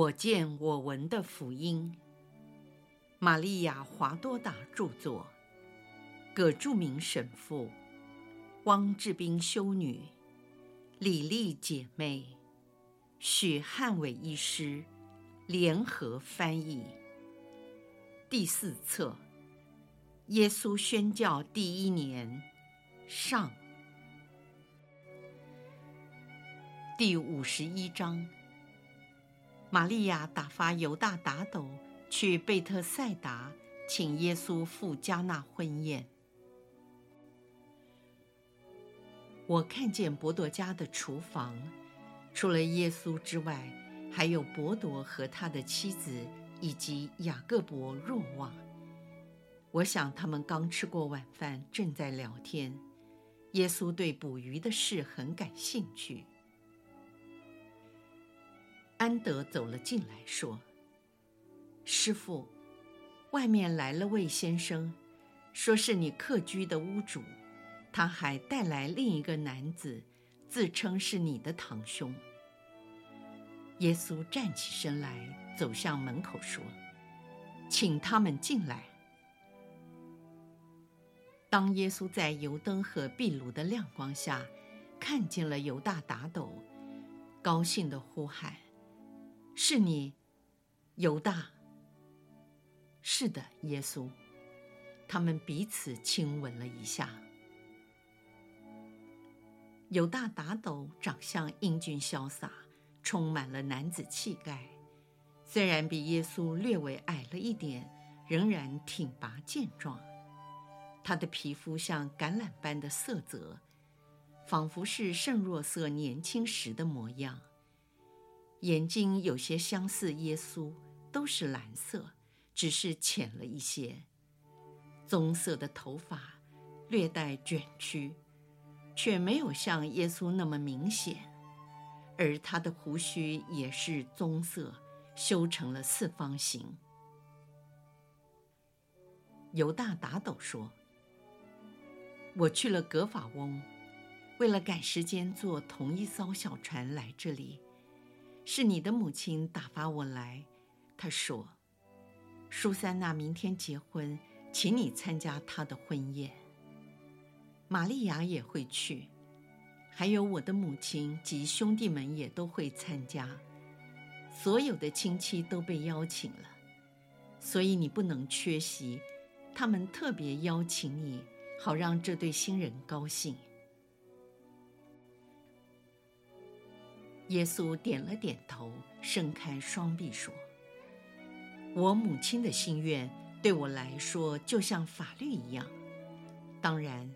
我见我闻的福音，玛利亚·华多达著作，葛著名神父，汪志斌修女，李丽姐妹，许汉伟医师联合翻译。第四册，耶稣宣教第一年，上，第五十一章。玛利亚打发犹大打斗去贝特赛达，请耶稣赴迦纳婚宴。我看见伯多家的厨房，除了耶稣之外，还有伯多和他的妻子以及雅各伯、若望。我想他们刚吃过晚饭，正在聊天。耶稣对捕鱼的事很感兴趣。安德走了进来，说：“师傅，外面来了位先生，说是你客居的屋主，他还带来另一个男子，自称是你的堂兄。”耶稣站起身来，走向门口，说：“请他们进来。”当耶稣在油灯和壁炉的亮光下，看见了犹大打斗，高兴地呼喊。是你，犹大。是的，耶稣。他们彼此亲吻了一下。犹大打斗长相英俊潇洒，充满了男子气概。虽然比耶稣略微矮了一点，仍然挺拔健壮。他的皮肤像橄榄般的色泽，仿佛是圣若瑟年轻时的模样。眼睛有些相似耶稣，都是蓝色，只是浅了一些。棕色的头发略带卷曲，却没有像耶稣那么明显。而他的胡须也是棕色，修成了四方形。犹大打斗说：“我去了格法翁，为了赶时间坐同一艘小船来这里。”是你的母亲打发我来，她说：“书珊娜明天结婚，请你参加她的婚宴。玛利亚也会去，还有我的母亲及兄弟们也都会参加，所有的亲戚都被邀请了，所以你不能缺席。他们特别邀请你，好让这对新人高兴。”耶稣点了点头，伸开双臂说：“我母亲的心愿对我来说就像法律一样。当然，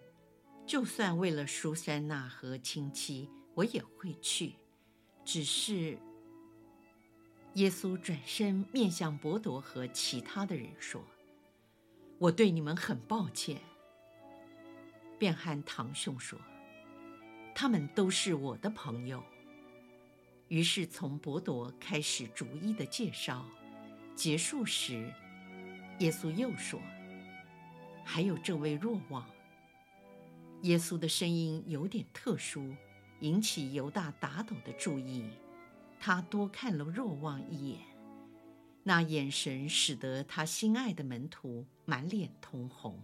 就算为了苏珊娜和亲戚，我也会去。只是……”耶稣转身面向伯多和其他的人说：“我对你们很抱歉。”便和堂兄说：“他们都是我的朋友。”于是从伯多开始逐一的介绍，结束时，耶稣又说：“还有这位若望。”耶稣的声音有点特殊，引起犹大打斗的注意。他多看了若望一眼，那眼神使得他心爱的门徒满脸通红。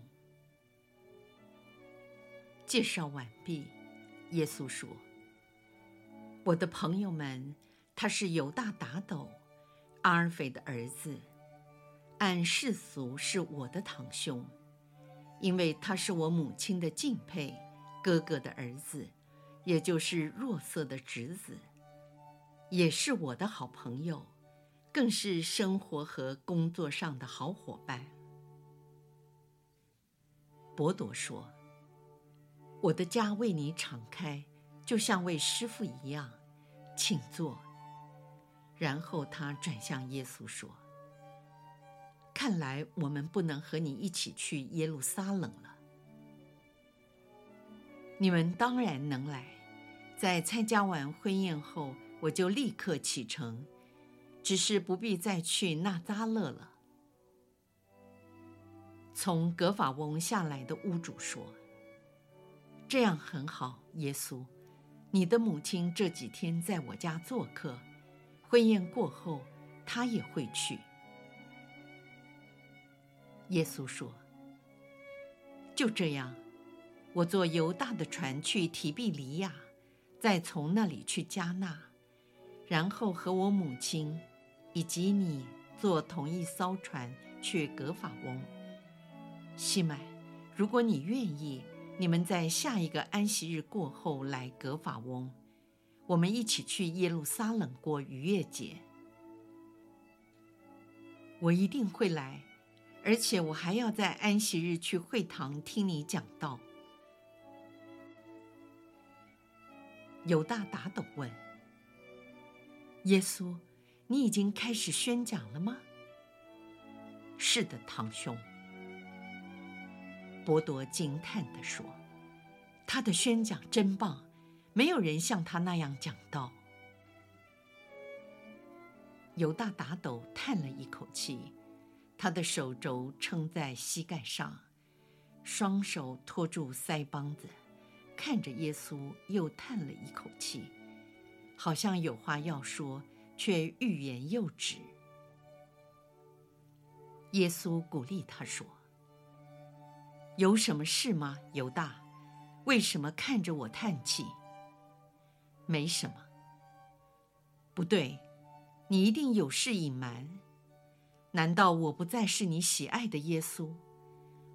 介绍完毕，耶稣说。我的朋友们，他是犹大打斗，阿尔斐的儿子，按世俗是我的堂兄，因为他是我母亲的敬佩哥哥的儿子，也就是若瑟的侄子，也是我的好朋友，更是生活和工作上的好伙伴。伯多说：“我的家为你敞开。”就像为师傅一样，请坐。然后他转向耶稣说：“看来我们不能和你一起去耶路撒冷了。你们当然能来，在参加完婚宴后，我就立刻启程，只是不必再去那扎勒了。”从格法翁下来的屋主说：“这样很好，耶稣。”你的母亲这几天在我家做客，婚宴过后，她也会去。”耶稣说：“就这样，我坐犹大的船去提庇黎亚，再从那里去加纳，然后和我母亲以及你坐同一艘船去格法翁。西麦，如果你愿意，你们在下一个安息日过后来格法翁，我们一起去耶路撒冷过逾越节。我一定会来。”而且我还要在安息日去会堂听你讲道。犹大打斗问：“耶稣，你已经开始宣讲了吗？”“是的，堂兄。”伯多惊叹地说：“他的宣讲真棒，没有人像他那样讲道。”犹大打斗叹了一口气。他的手肘撑在膝盖上，双手托住腮帮子，看着耶稣，又叹了一口气，好像有话要说，却欲言又止。耶稣鼓励他说：“有什么事吗，犹大？为什么看着我叹气？没什么。不对，你一定有事隐瞒。”难道我不再是你喜爱的耶稣？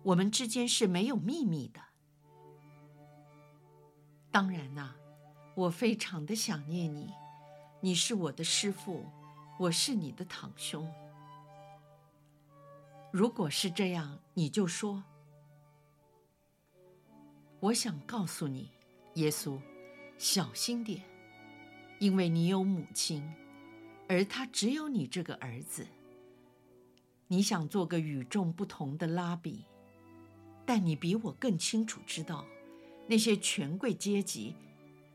我们之间是没有秘密的。当然呐，我非常的想念你，你是我的师父，我是你的堂兄。如果是这样，你就说。我想告诉你，耶稣，小心点，因为你有母亲，而她只有你这个儿子。你想做个与众不同的拉比，但你比我更清楚知道，那些权贵阶级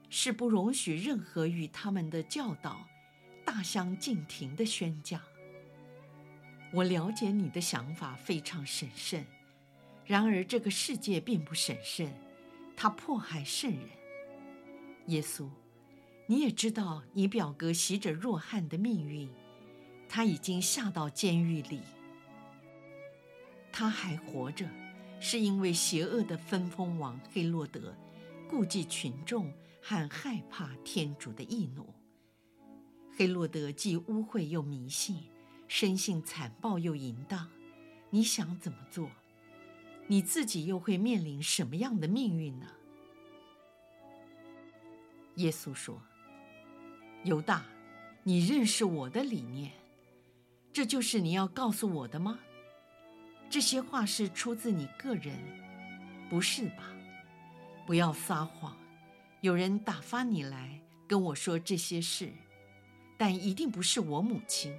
是不容许任何与他们的教导大相径庭的宣讲。我了解你的想法非常审慎，然而这个世界并不审慎，他迫害圣人。耶稣，你也知道你表哥洗者若翰的命运，他已经下到监狱里。他还活着，是因为邪恶的分封王黑洛德顾忌群众和害怕天主的义怒。黑洛德既污秽又迷信，生性残暴又淫荡。你想怎么做？你自己又会面临什么样的命运呢？耶稣说：“犹大，你认识我的理念，这就是你要告诉我的吗？”这些话是出自你个人，不是吧？不要撒谎。有人打发你来跟我说这些事，但一定不是我母亲。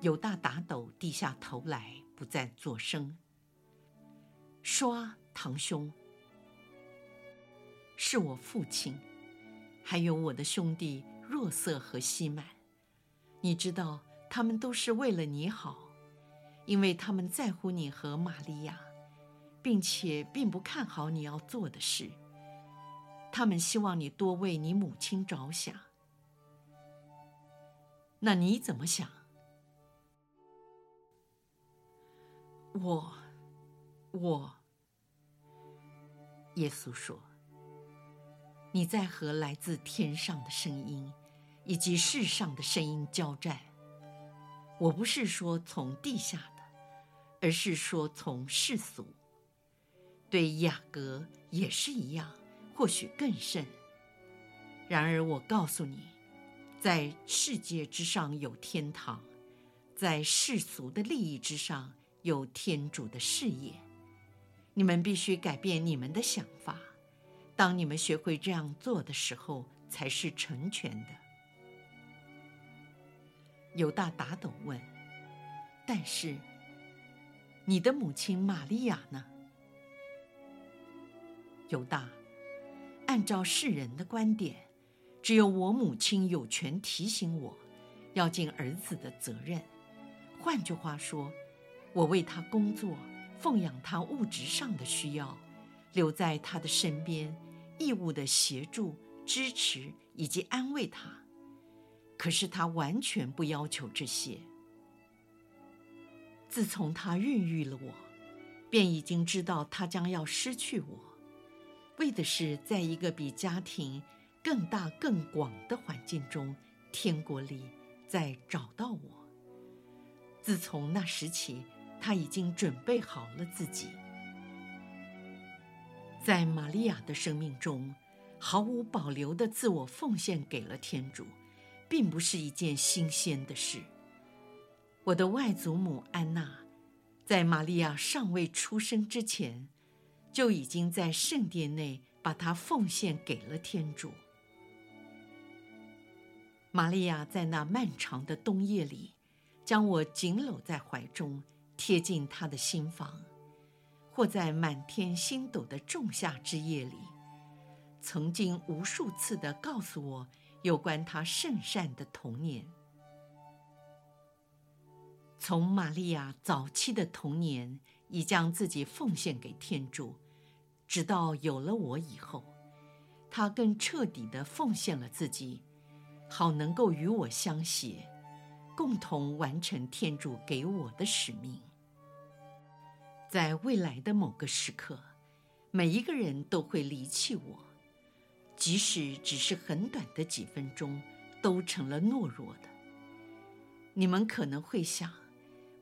犹大打斗低下头来，不再作声。说，堂兄，是我父亲，还有我的兄弟若瑟和西满。你知道。他们都是为了你好，因为他们在乎你和玛利亚，并且并不看好你要做的事。他们希望你多为你母亲着想。那你怎么想？我，我。耶稣说：“你在和来自天上的声音，以及世上的声音交战。”我不是说从地下的，而是说从世俗。对雅各也是一样，或许更甚。然而我告诉你，在世界之上有天堂，在世俗的利益之上有天主的事业。你们必须改变你们的想法。当你们学会这样做的时候，才是成全的。犹大打斗问：“但是，你的母亲玛利亚呢？”犹大，按照世人的观点，只有我母亲有权提醒我，要尽儿子的责任。换句话说，我为他工作，奉养他物质上的需要，留在他的身边，义务的协助、支持以及安慰他。可是他完全不要求这些。自从他孕育了我，便已经知道他将要失去我，为的是在一个比家庭更大更广的环境中，天国里再找到我。自从那时起，他已经准备好了自己。在玛利亚的生命中，毫无保留的自我奉献给了天主，并不是一件新鲜的事。我的外祖母安娜，在玛利亚尚未出生之前，就已经在圣殿内把她奉献给了天主。玛利亚在那漫长的冬夜里，将我紧搂在怀中，贴近他的心房；或在满天星斗的仲夏之夜里，曾经无数次地告诉我有关他圣善的童年。从玛利亚早期的童年，已将自己奉献给天主，直到有了我以后，他更彻底地奉献了自己，好能够与我相携，共同完成天主给我的使命。在未来的某个时刻，每一个人都会离弃我，即使只是很短的几分钟，都成了懦弱的。你们可能会想，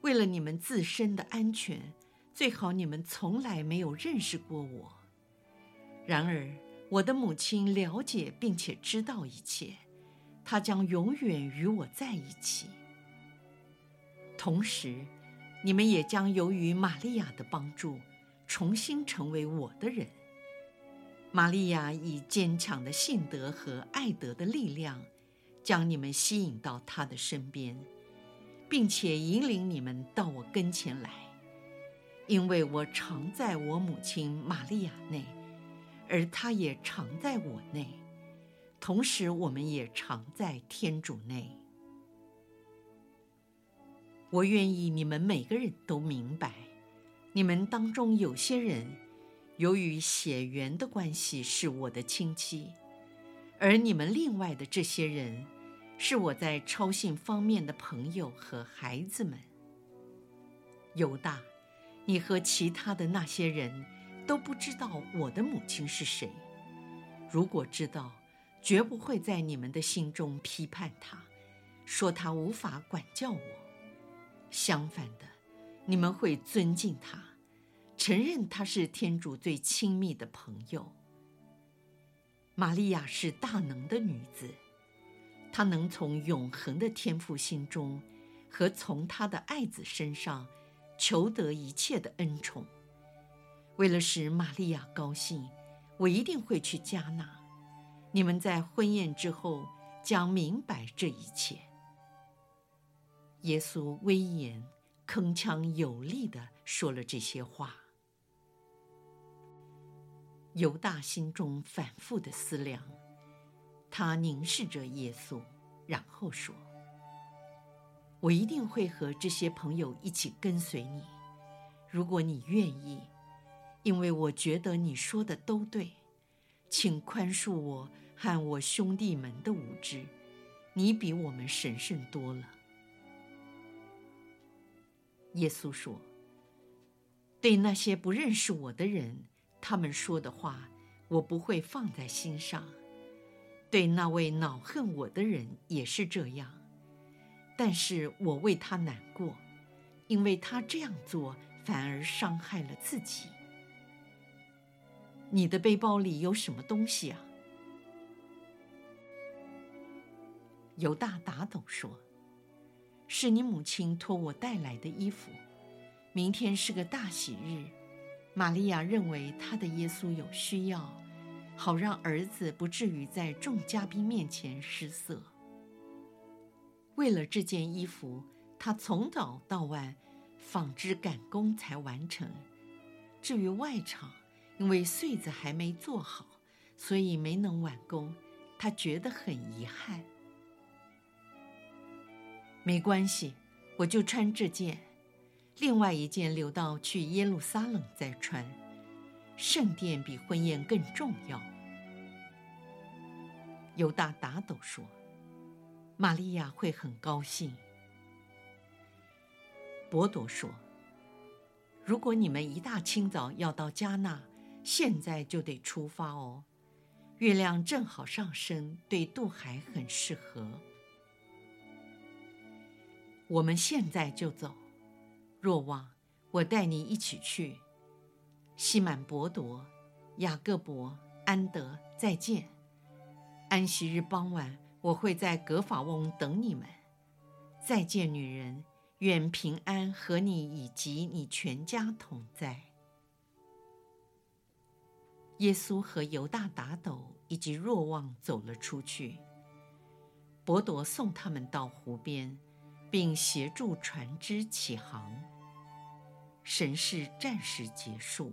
为了你们自身的安全，最好你们从来没有认识过我。然而，我的母亲了解并且知道一切，她将永远与我在一起。同时，你们也将由于玛利亚的帮助，重新成为我的人。玛利亚以坚强的信德和爱德的力量，将你们吸引到她的身边。并且引领你们到我跟前来，因为我常在我母亲玛利亚内，而她也常在我内，同时我们也常在天主内。我愿意你们每个人都明白，你们当中有些人，由于血缘的关系是我的亲戚，而你们另外的这些人，是我在超信方面的朋友和孩子们。犹大，你和其他的那些人都不知道我的母亲是谁。如果知道，绝不会在你们的心中批判她，说她无法管教我。相反的，你们会尊敬她，承认她是天主最亲密的朋友。玛利亚是大能的女子。她能从永恒的天父心中，和从他的爱子身上，求得一切的恩宠。为了使玛利亚高兴，我一定会去加纳。你们在婚宴之后将明白这一切。耶稣威严、铿锵有力地说了这些话。犹大心中反复的思量。他凝视着耶稣，然后说：“我一定会和这些朋友一起跟随你，如果你愿意，因为我觉得你说的都对。请宽恕我和我兄弟们的无知，你比我们神圣多了。”耶稣说：“对那些不认识我的人，他们说的话，我不会放在心上。”对那位恼恨我的人也是这样，但是我为他难过，因为他这样做反而伤害了自己。你的背包里有什么东西啊？犹大打斗说：“是你母亲托我带来的衣服。明天是个大喜日，玛利亚认为她的耶稣有需要。”好让儿子不至于在众嘉宾面前失色。为了这件衣服，他从早到晚纺织赶工才完成。至于外场，因为穗子还没做好，所以没能完工。他觉得很遗憾。没关系，我就穿这件，另外一件留到去耶路撒冷再穿。圣殿比婚宴更重要。犹大答斗说：“玛利亚会很高兴。”伯多说：“如果你们一大清早要到加纳，现在就得出发哦。月亮正好上升，对渡海很适合。我们现在就走。若望，我带你一起去。西满、伯多、雅各伯、安德，再见。安息日傍晚，我会在葛法翁等你们。再见，女人。愿平安和你以及你全家同在。耶稣和犹大打斗以及若望走了出去。伯多送他们到湖边，并协助船只起航。神事暂时结束。